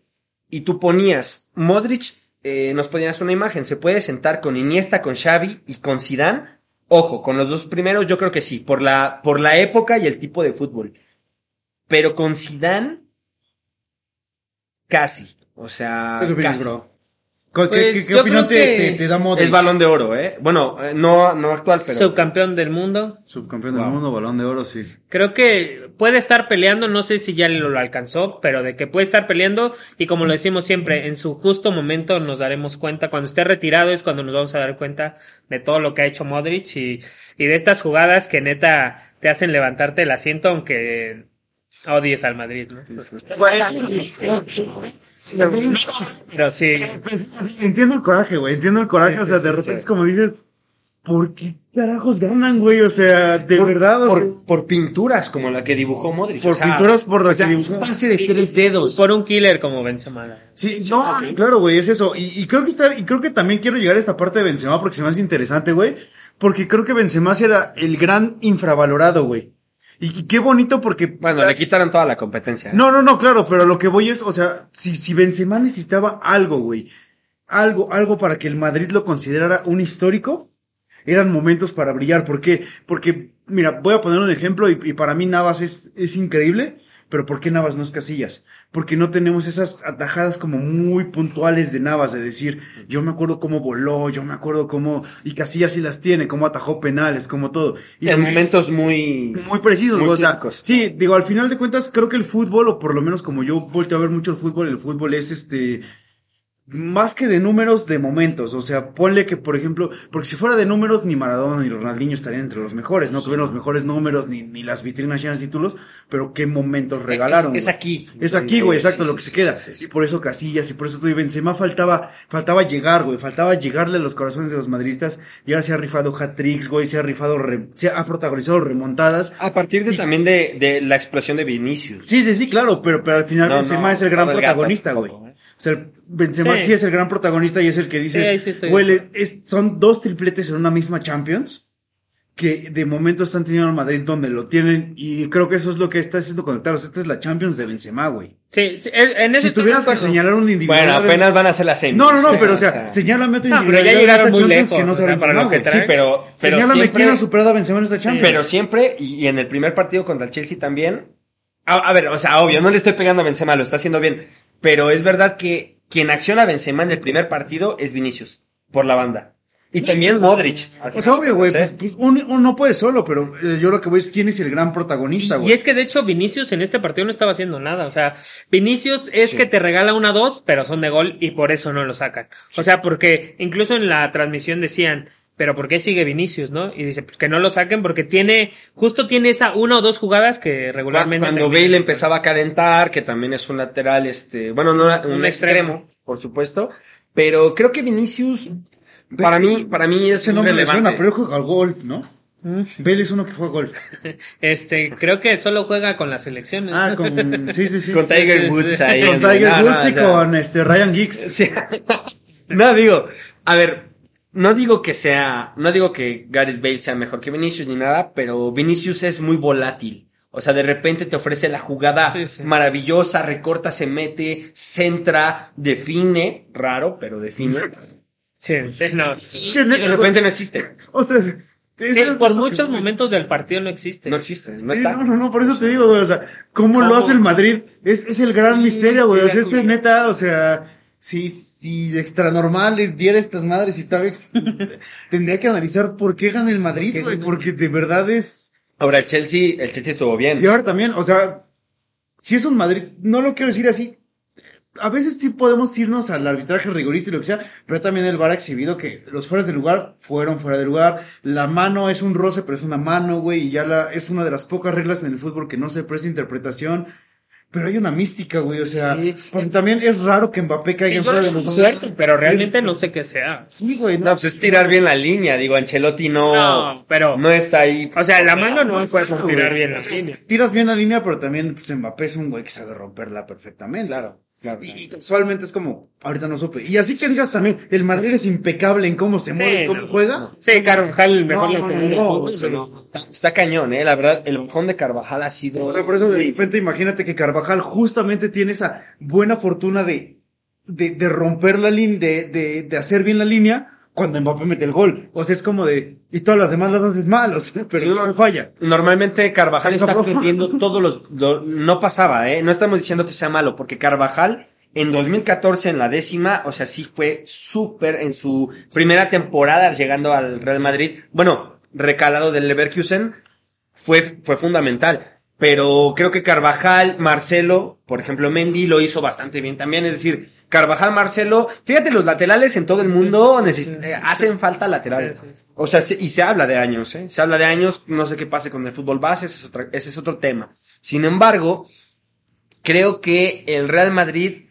Y tú ponías, Modric, eh, nos ponías una imagen, se puede sentar con Iniesta, con Xavi y con Zidane. Ojo, con los dos primeros yo creo que sí, por la, por la época y el tipo de fútbol. Pero con Zidane, casi. O sea, ¿Qué opinas, casi. bro? ¿Qué, Pues, qué- qué yo opinión creo te, que te, te da Modric? Es balón de oro, ¿eh? Bueno, eh, no, no actual, pero... Subcampeón del mundo. Subcampeón del mundo, balón de oro, sí. Creo que puede estar peleando, no sé si ya lo, lo alcanzó, pero de que puede estar peleando y como lo decimos siempre, en su justo momento nos daremos cuenta, cuando esté retirado es cuando nos vamos a dar cuenta de todo lo que ha hecho Modric y, y de estas jugadas que neta te hacen levantarte el asiento aunque odies al Madrid, ¿no? Pero sí, Pues, entiendo el coraje, güey, entiendo el coraje, Sí, o sea, sí, de repente sí. es como dices, ¿por qué carajos ganan, güey? O sea, de verdad. Por, por pinturas como la que dibujó Modric. Por o sea, pinturas por las o sea, que dibujó. pase de tres dedos. Por un killer como Benzema. Sí, no, claro, güey, es eso. Y, y creo que está, y creo que también quiero llegar a esta parte de Benzema porque se me hace interesante, güey. Porque creo que Benzema sí era el gran infravalorado, güey. Y, y qué bonito porque... Bueno, le quitaron toda la competencia. No, no, no, claro, pero lo que voy es, o sea, si, si Benzema necesitaba algo, güey, algo, algo para que el Madrid lo considerara un histórico, eran momentos para brillar. ¿Por qué? Porque, mira, voy a poner un ejemplo y, y para mí Navas es, es increíble, pero ¿por qué Navas no es Casillas? Porque no tenemos esas atajadas como muy puntuales de Navas, de decir, yo me acuerdo cómo voló, yo me acuerdo cómo, y Casillas sí las tiene, cómo atajó penales, como todo. Y en momentos muy... muy precisos, Muy o sea, sí, digo, al final de cuentas, creo que el fútbol, o por lo menos como yo volteo a ver mucho el fútbol, el fútbol es este, más que de números, de momentos, o sea, ponle que, por ejemplo, porque si fuera de números, ni Maradona ni Ronaldinho estarían entre los mejores, no tuvieron los mejores números, ni, ni las vitrinas llenas de títulos, pero qué momentos regalaron. Es, aquí. Es aquí, güey, Sí, exacto, sí, lo que sí, se queda. sí, sí. Y por eso Casillas, y por eso tú y Benzema faltaba, faltaba llegar, güey, faltaba llegarle a los corazones de los madridistas, y ahora se ha rifado hat-tricks, güey, se ha rifado, re- se ha protagonizado remontadas, A partir de también de, de la explosión de Vinicius. Sí, sí, sí, claro, pero, pero al final No, Benzema no, es el gran protagonista, güey. O sea, el- Benzema sí. Sí. es el gran protagonista y es el que dices, Sí, güey, es- son dos tripletes en una misma Champions que de momento están teniendo al Madrid donde lo tienen y creo que eso es lo que está haciendo conectados. Esta es la Champions de Benzema, güey. Sí, sí, en en eso Si tuvieras que señalar un individual... Bueno, apenas van a hacer la semis. No, no, no, pero o sea, señálame otro No, pero individual ya llegaron muy Champions lejos, que no o sea sea, para Benzema, lo que. Sí, trae. pero, pero Señálame siempre... quién ha superado a Benzema en esta Champions. Pero siempre, y, y en el primer partido contra el Chelsea también. A, a ver, o sea, obvio, no le estoy pegando a Benzema, lo está haciendo bien. Pero es verdad que quien acciona a Benzema en el primer partido es Vinicius, por la banda. Y también Modric. al Pues final, obvio, güey, pues, pues uno, uno no puede solo, pero eh, yo lo que voy es quién es el gran protagonista, Y güey. es que de hecho Vinicius en este partido no estaba haciendo nada. O sea, Vinicius es Sí. que te regala una dos, pero son de gol y por eso no lo sacan. O sea, porque incluso en la transmisión decían, pero ¿por qué sigue Vinicius, no? Y dice, pues que no lo saquen porque tiene, justo tiene esa una o dos jugadas que regularmente. Cuando terminan. Bale empezaba a calentar, que también es un lateral, este, bueno, no un, Un extremo, extremo. por supuesto. Pero creo que Vinicius, para mí, para mí es Ese no me suena, pero él juega al golf, ¿no? Mm. Bale es uno que juega golf. Este, creo que solo juega con las selecciones. Ah, con, sí, sí, sí. Con Tiger sí, Woods sí. ahí. Con Tiger no, no, Woods y o sea, con este Ryan Giggs. Sí. no digo, a ver, no digo que sea, no digo que Gareth Bale sea mejor que Vinicius ni nada, pero Vinicius es muy volátil. O sea, de repente te ofrece la jugada Sí, sí. maravillosa, recorta, se mete, centra, define, raro, pero define. Sí, sí, no. y de repente no existe. O sea, Sí, por muchos momentos del partido no existe. No existe, no Sí, está. no, no, no, por eso te digo, güey, o sea, ¿cómo, lo hace el Madrid? Es, es el gran Sí, misterio, güey, o sea, sí, este sí. neta, o sea, si, si extra normal les diera estas madres y tal vez tendría que analizar por qué gana el Madrid, güey, porque de verdad es... Ahora, el Chelsea, el Chelsea estuvo bien. Y ahora también, o sea, si es un Madrid, no lo quiero decir así. A veces sí podemos irnos al arbitraje rigorista y lo que sea, pero también el VAR ha exhibido que los fueras de lugar fueron fuera de lugar. La mano es un roce, pero es una mano, güey, y ya la, es una de las pocas reglas en el fútbol que no se presta interpretación. Pero hay una mística, güey, o sea, Sí. porque también es raro que Mbappé caiga Sí, en fuera de suerte, pero realmente no sé qué sea. Sí, güey, No, pues es tirar bien la línea, digo, Ancelotti no, No, pero, no está ahí. o sea, la mano no fue por tirar bien la línea. Tiras bien la línea, pero también pues, Mbappé es un güey que sabe romperla perfectamente. Claro, claro. Y, y casualmente es como, ahorita no supe. Y así que digas también, el Madrid es impecable en cómo se Sí, mueve, cómo no. juega. Sí, Carvajal mejor No, lo no, que no, no, sí. Está, está cañón, eh, la verdad, el bajón de Carvajal ha sido... O sea, por eso de repente imagínate que Carvajal justamente tiene esa buena fortuna de, de, de romper la línea, de, de, de hacer bien la línea cuando Mbappé mete el gol. O sea, es como de, y todas las demás las haces mal, o sea, pero Sí, no falla. Normalmente Carvajal Está perdiendo todos los, lo- no pasaba, eh, no estamos diciendo que sea malo, porque Carvajal en 2014 en la décima, o sea, sí fue súper en su primera temporada llegando al Real Madrid, bueno, recalado del Leverkusen, fue, fue fundamental. Pero creo que Carvajal, Marcelo, por ejemplo, Mendy lo hizo bastante bien también. Es decir, Carvajal, Marcelo, fíjate, los laterales en todo el mundo sí, neces- sí, eh, hacen falta laterales. O sea, se- y se habla de años, ¿eh? Se habla de años, no sé qué pase con el fútbol base, ese es, ese es otro tema. Sin embargo, creo que el Real Madrid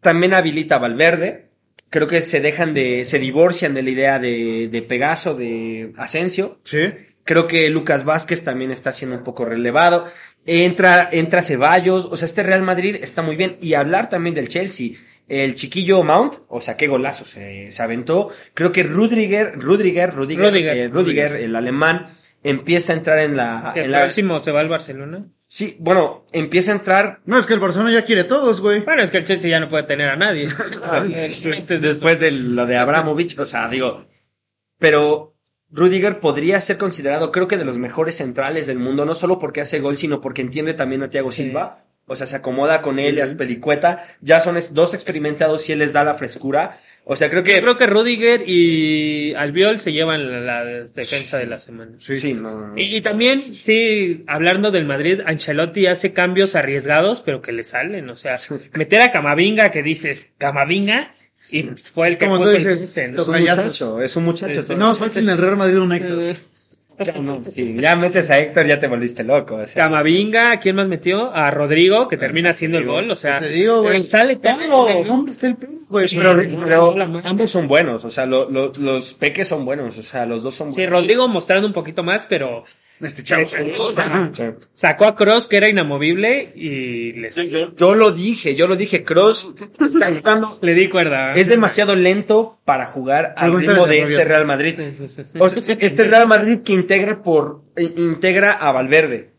también habilita a Valverde, Creo que se dejan de, se divorcian de la idea de, de Pegaso, de Asensio. Sí. Creo que Lucas Vázquez también está siendo un poco relevado. Entra, entra Ceballos. O sea, este Real Madrid está muy bien. Y hablar también del Chelsea. El chiquillo Mount, o sea, qué golazo se, se aventó. Creo que Rudiger, Rudiger, Rudiger, Rudiger. eh, Rudiger, el alemán, empieza a entrar en la, Que en la, próximo se va al Barcelona. sí, bueno, empieza a entrar No, es que el Barcelona ya quiere todos, güey. Bueno, es que el Chelsea ya no puede tener a nadie. Antes de después de lo de Abramovich, o sea, digo, pero Rudiger podría ser considerado, creo que de los mejores centrales del mundo, no solo porque hace gol, sino porque entiende también a Thiago Silva. O sea, se acomoda con él, hace pelicueta. Ya son dos experimentados y él les da la frescura. O sea, creo que... Yo creo que Rudiger y Albiol se llevan la, la defensa de la semana. Sí, no, no. Y, y también, sí, hablando del Madrid, Ancelotti hace cambios arriesgados, pero que le salen. O sea, meter a Camavinga, que dices, Camavinga, y fue el Es que como puso el dices, ¿no? Es un muchacho, es un muchacho. Sí, sí. No, falta en el Real Madrid un Héctor. Ya, no, sí, ya metes a Héctor, ya te volviste loco. O sea. Camavinga, ¿quién más metió? A Rodrigo, que termina haciendo el gol. O sea, Te digo, güey. sale todo. El nombre está el güey. Pero, ambos son buenos, o sea, lo- lo- los peques son buenos, o sea, los dos son Sí, buenos. Rodrigo mostrando un poquito más, pero Este chavo. Ajá. Sacó a Cross, que era inamovible, y le, Yo, yo lo dije, yo lo dije, Cross está jugando- le di cuerda. es demasiado lento para jugar al ritmo de este Real Madrid. Sí, sí, sí. O sea, este Real Madrid que integra por eh, integra a Valverde,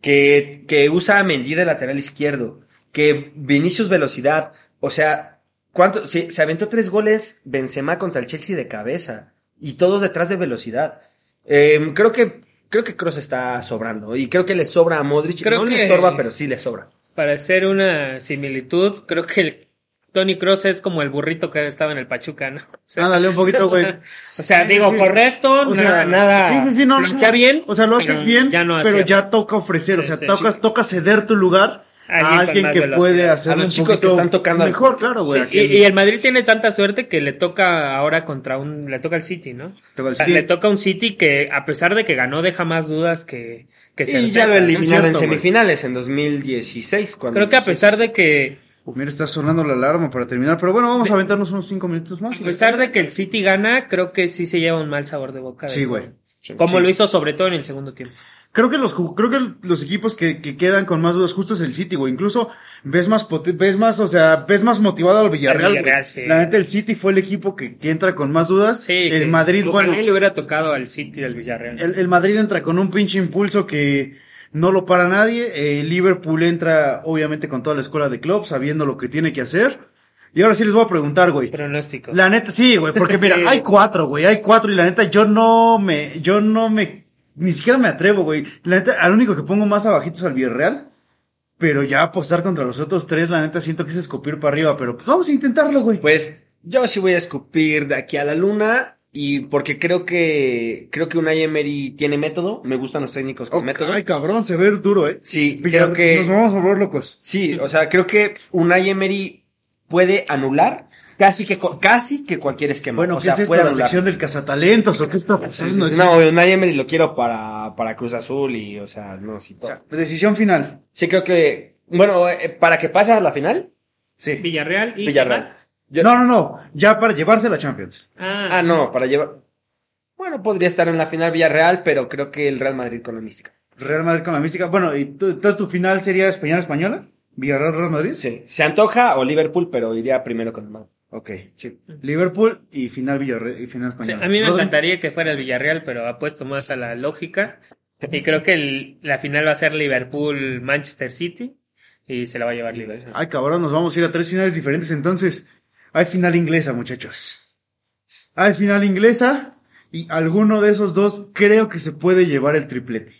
que, que usa a Mendy de lateral izquierdo, que Vinicius velocidad, o sea, ¿cuánto? Se, se aventó tres goles Benzema contra el Chelsea de cabeza y todos detrás de velocidad. Eh, creo que creo que Kroos está sobrando y creo que le sobra a Modric. Creo no que- le estorba, pero sí le sobra. Para hacer una similitud, creo que el Tony Cross es como el burrito que estaba en el Pachuca, ¿no? O sea, Ándale un poquito, güey. o sea, digo, correcto, O sea, nada, nada. Sí, sí, no, no. bien. O sea, lo haces bien, ya no pero ya toca ofrecer, o sea, sí, toca, ceder tu lugar a alguien que velocidad. puede hacer A los un chicos que están tocando mejor, claro, güey. Sí, Y, y el Madrid tiene tanta suerte que le toca ahora contra un, le toca al City, ¿no? Toca al O sea, City. Le toca un City que, a pesar de que ganó, deja más dudas que, que Y ya lo eliminaron cierto, en semifinales en 2016. Cuando Creo que a pesar de que, Mira, está sonando la alarma para terminar, pero bueno, vamos a aventarnos unos cinco minutos más. a pesar de que el City gana, creo que sí se lleva un mal sabor de boca. Sí, güey. Como Sí. lo hizo sobre todo en el segundo tiempo. Creo que los creo que los equipos que, que quedan con más dudas justo es el City, güey. Incluso ves más ves más, o sea, ves más motivado al Villarreal. Al. Villarreal, sí. La neta el City fue el equipo que, que entra con más dudas. Sí, el Madrid, bueno, le hubiera tocado al City del Villarreal. el, el Madrid entra con un pinche impulso que no lo para nadie. El Liverpool entra obviamente con toda la escuela de club, sabiendo lo que tiene que hacer. Y ahora sí les voy a preguntar, güey. Pronóstico. La neta, sí, güey, porque mira, Sí. hay cuatro, güey, hay cuatro y la neta yo no me, yo no me, ni siquiera me atrevo, güey. La neta, al único que pongo más abajito es al Villarreal, pero ya apostar contra los otros tres, la neta siento que es escupir para arriba, pero pues vamos a intentarlo, güey. Pues yo sí voy a escupir de aquí a la luna y porque creo que creo que Unai Emery tiene método, me gustan los técnicos con método. Ay, cabrón, se ve duro, eh. Sí, Villar- creo que Nos vamos a volver locos. sí, o sea, creo que Unai Emery puede anular casi que casi que cualquier esquema. Bueno, o ¿qué sea, es puede ¿La sección del cazatalentos o qué está pasando? No, Unai Emery lo quiero para para Cruz Azul y o sea, no sí O sea, decisión final. Sí creo que bueno, eh, para que pase a la final, Sí. Villarreal y Villarreal. No, no, no, ya para llevarse la Champions. Ah, Ah, no, para llevar Bueno, podría estar en la final Villarreal, pero creo que el Real Madrid con la mística. Real Madrid con la mística. Bueno, ¿y tú- entonces tu final sería española-española? ¿Villarreal Real Madrid? Sí, se antoja o Liverpool, pero iría primero con el Madrid. Ok. Liverpool y final Villarreal y final Sí, española. a mí me Rodri- encantaría que fuera el Villarreal, pero apuesto más a la lógica. Y creo que el- la final va a ser Liverpool-Manchester City. Y se la va a llevar Liverpool. Ay, cabrón, nos vamos a ir a tres finales diferentes entonces. Hay final inglesa, muchachos. Hay final inglesa y alguno de esos dos creo que se puede llevar el triplete.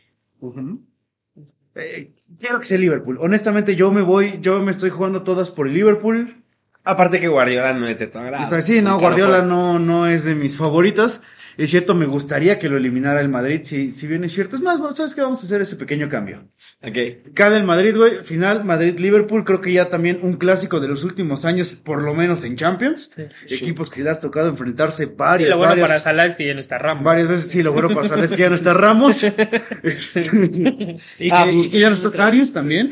Eh, quiero que sea Liverpool. Honestamente, yo me voy, yo me estoy jugando todas por el Liverpool. Aparte que Guardiola no es de todo agrado. Está- sí, no, Guardiola no, no es de mis favoritos. Es cierto, me gustaría que lo eliminara el Madrid, si, si bien es cierto. Es más, bueno, ¿sabes qué? Vamos a hacer ese pequeño cambio. Ok. Cada el Madrid, güey, final Madrid-Liverpool, creo que ya también un clásico de los últimos años, por lo menos en Champions. Sí. Equipos que le has tocado enfrentarse Y varias, lo bueno varias, para Salah es que ya no está Ramos. varias veces. Sí, lo bueno para Salah es que ya no está Ramos. Este, y, que, Ah, y que ya no está Karius también.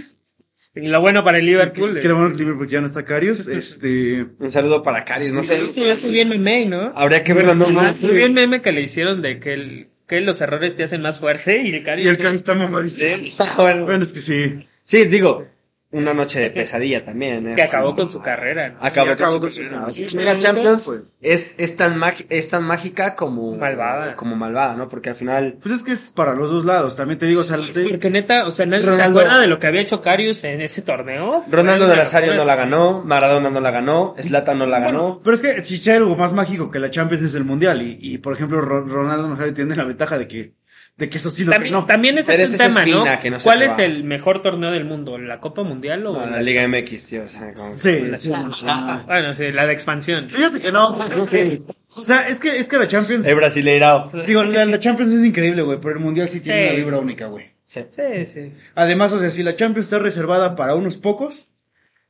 Y lo bueno para el Liverpool. Que lo bueno que Liverpool ya no está Carius. Este. Un saludo para Caris, no sé. Sí, es bien meme, ¿no? Habría que verlo, no, no. Es bien meme que le hicieron de que el, que los errores te hacen más fuerte y el Carius. Y el Carius está mamadísimo. Ah, bueno. Bueno, es que sí. Sí, digo, una noche de pesadilla también. ¿eh? Que acabó con su carrera. ¿no? Acabó, Sí, acabó con con su carrera. la Champions pues. es, es, tan es tan mágica como Malvada. Como malvada, ¿no? Porque al final. Pues es que es para los dos lados. También te digo, o sea, Porque neta, o sea, nadie se Ronaldo- acuerda de lo que había hecho Carius en ese torneo. Ronaldo de Nazario no la ganó, Maradona no la ganó, Zlatan no la ganó. Pero es que si hay algo más mágico que la Champions es el Mundial. Y, y por ejemplo, Ro- Ronaldo Nazario tiene la ventaja de que, de que eso sí lo También, no. también ese Pero es esa tema, ¿no? ¿Cuál es el mejor torneo del mundo? ¿La Copa Mundial o No, la la Liga MX, tío. O sea, como- Sí, sí. Bueno, sí, la de expansión. Fíjate que no. O sea, es que, es que la Champions. El brasileirao. Digo, la, la Champions es increíble, güey, pero el Mundial sí tiene Sí. una vibra única, güey. Sí. Sí, sí. Además, o sea, si la Champions está reservada para unos pocos,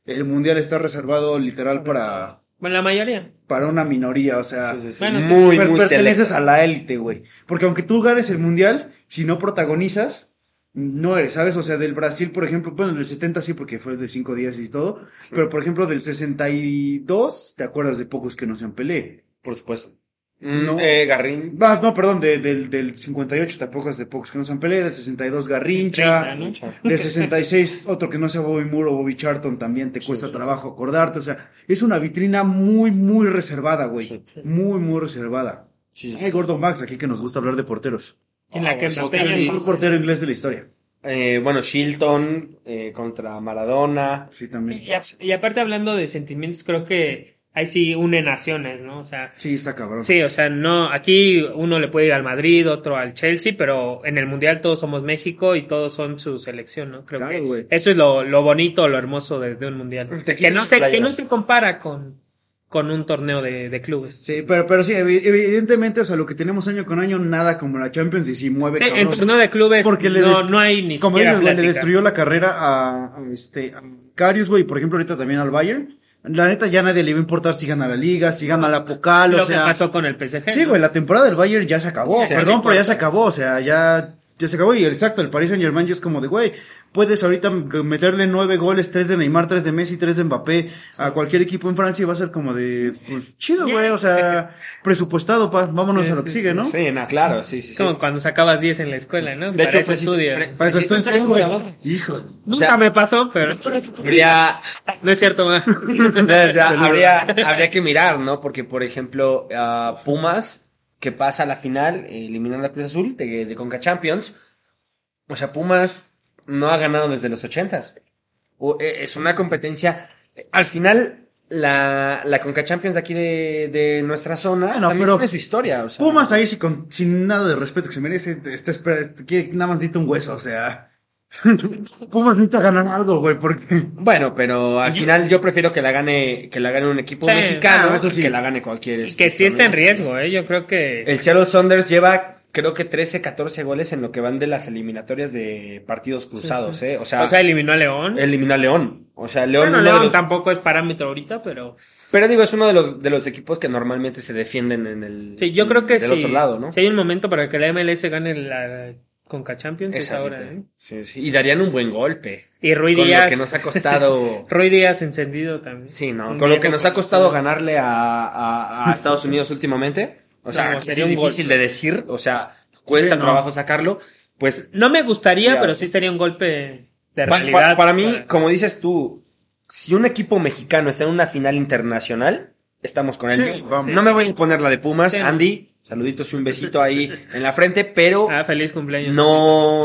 el Mundial está reservado literal para, Bueno, la mayoría. Para una minoría, o sea, Sí, sí, sí. Bueno, sí. muy, per- muy perteneces a la élite, güey. Porque aunque tú ganes el Mundial, si no protagonizas, no eres, ¿sabes? O sea, del Brasil, por ejemplo, bueno, del 70 sí, porque fue de cinco días y todo, pero por ejemplo, del 62, ¿te acuerdas de pocos que no sean Pelé? Por supuesto. No. Eh, Garrín. Ah, no, perdón, de- del, del 58 tampoco es de pocos que no sean Pelé, del 62 Garrincha, 30, ¿no? del 66 otro que no sea Bobby Moore o Bobby Charlton también te cuesta trabajo acordarte, o sea, es una vitrina muy, muy reservada, güey, Sí. muy, muy reservada. Sí, sí. Hay Gordon Max aquí que nos gusta hablar de porteros. En la que Ah. El mejor portero inglés de la historia. Eh, bueno, Shilton eh, contra Maradona. Sí, también. Y, a- y aparte hablando de sentimientos, creo que ahí sí une naciones, ¿no? O sea, Sí, está cabrón. sí, o sea, no, aquí uno le puede ir al Madrid, otro al Chelsea, pero en el Mundial todos somos México y todos son su selección, ¿no? Creo Claro, que eso es lo, lo bonito, lo hermoso de, de un Mundial. Que no se, que no se compara con, con un torneo de, de clubes. Sí, pero, pero sí, evi- evidentemente, o sea, lo que tenemos año con año, nada como la Champions y sí mueve Sí, en cabrón. torneo de clubes Porque le no, no hay ni Como güey, le destruyó la carrera a, a este, a Karius, güey, por ejemplo, ahorita también al Bayern. La neta, ya nadie le va a importar si gana la liga, si gana la Pocal, lo o sea. que pasó con el PSG. Sí, ¿no? güey, la temporada del Bayern ya se acabó. Sí, Perdón, pero ya se acabó, o sea, ya, ya se acabó. Y exacto, el Paris Saint Germain ya es como de, güey, puedes ahorita meterle nueve goles, tres de Neymar, tres de Messi, tres de Mbappé a cualquier equipo en Francia y va a ser como de, pues, chido, güey, o sea, presupuestado, pa, vámonos Sí, a lo que sí, sigue, sí. ¿no? Sí, no, claro, sí, sí. Como cuando sacabas 10 en la escuela, ¿no? De Para hecho, eso estudias. pre- Para eso estoy en serio, güey. Hijo. Nunca O sea- me pasó, pero Habría, no es cierto, sea, habría, habría que mirar, ¿no? Porque, por ejemplo, a Pumas, que pasa a la final, eh, eliminando a Cruz Azul de, de Conca Champions. O sea, Pumas no ha ganado desde los ochentas. O, eh, Es una competencia. Al final, la, la Conca Champions de aquí de, de nuestra zona Bueno, también pero tiene su historia. O sea, Pumas ahí sí con, sin nada de respeto que se merece, quiere nada más necesita un hueso, o sea. Pumas necesita ganar algo, güey, porque. Bueno, pero al final yo prefiero que la gane, que la gane un equipo Sí, mexicano eso sí. que la gane cualquier. Y este, que sí está en torneo. riesgo, ¿eh? Yo creo que... El Seattle Saunders lleva, creo que 13, 14 goles en lo que van de las eliminatorias de partidos cruzados, sí. ¿eh? O sea, O sea, eliminó a León. eliminó a León. O sea, León, bueno, uno de León los- tampoco es parámetro ahorita, pero... Pero digo, es uno de los, de los equipos que normalmente se defienden en el. Sí, yo creo que del sí. otro lado, ¿no? Si hay un momento para que la MLS gane la Conca Champions, es ahora. ¿eh? Sí, sí. Y darían un buen golpe. Y Rui con Díaz... lo que nos ha costado. Rui Díaz encendido también. Sí, ¿no? Con lo que nos ha costado ganarle a, a- a Estados Unidos últimamente. O sea, No, sería difícil golpe. de decir. O sea, cuesta Sí, no. trabajo sacarlo. Pues No me gustaría, Ya. pero sí sería un golpe de realidad. pa- para mí, como dices tú, si un equipo mexicano está en una final internacional, estamos con él. Sí, vamos. No me voy a poner la de Pumas, Sí. Andy, saluditos y un besito ahí en la frente, pero Ah, feliz cumpleaños. no,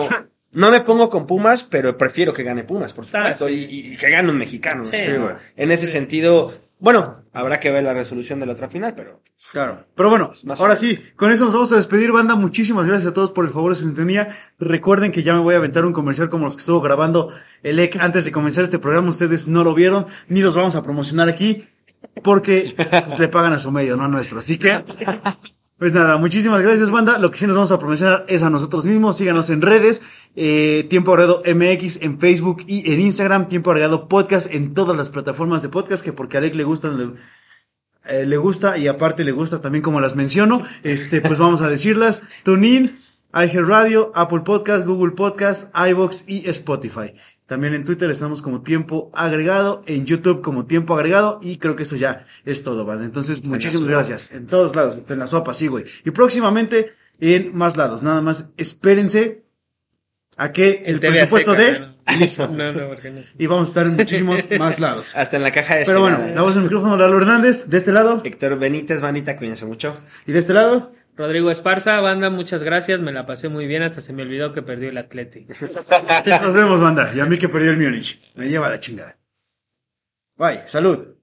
no me pongo con Pumas, pero prefiero que gane Pumas, por Claro, supuesto, y, y que gane un mexicano. Sí, güey. En ese sentido, bueno, habrá que ver la resolución de la otra final, pero Claro. Pero bueno, ahora sí, con eso nos vamos a despedir, banda. Muchísimas gracias a todos por el favor de su sintonía. Recuerden que ya me voy a aventar un comercial como los que estuvo grabando el EC antes de comenzar este programa. Ustedes no lo vieron, ni los vamos a promocionar aquí, porque pues, le pagan a su medio, no a nuestro. Así que, pues nada, muchísimas gracias, banda. Lo que sí nos vamos a promocionar es a nosotros mismos. Síganos en redes, eh, Tiempo Agregado MX en Facebook y en Instagram, Tiempo Agregado Podcast en todas las plataformas de podcast, que porque a Alec le gustan, le- eh, gusta y aparte le gusta también como las menciono, este, pues vamos a decirlas, TuneIn, iHeartRadio, Apple Podcast, Google Podcast, iVoox y Spotify. También en Twitter estamos como tiempo agregado, en YouTube como tiempo agregado y creo que eso ya es todo, ¿vale? Entonces, muchísimas gracias. En todos lados, en la sopa, sí, güey. Y próximamente en más lados. Nada más espérense a que el presupuesto Azteca, de... ¿no? Listo. No, no, porque no. Y vamos a estar en muchísimos más lados. Hasta en la caja de Pero bueno, la voz del micrófono, Lalo Hernández, de este lado Héctor Benítez, manita, cuídense mucho. y de este lado. Rodrigo Esparza, banda, muchas gracias, me la pasé muy bien, hasta se me olvidó que perdió el Atleti. Nos vemos, banda. Y a mí que perdió el Múnich. Me lleva la chingada. Bye. Salud.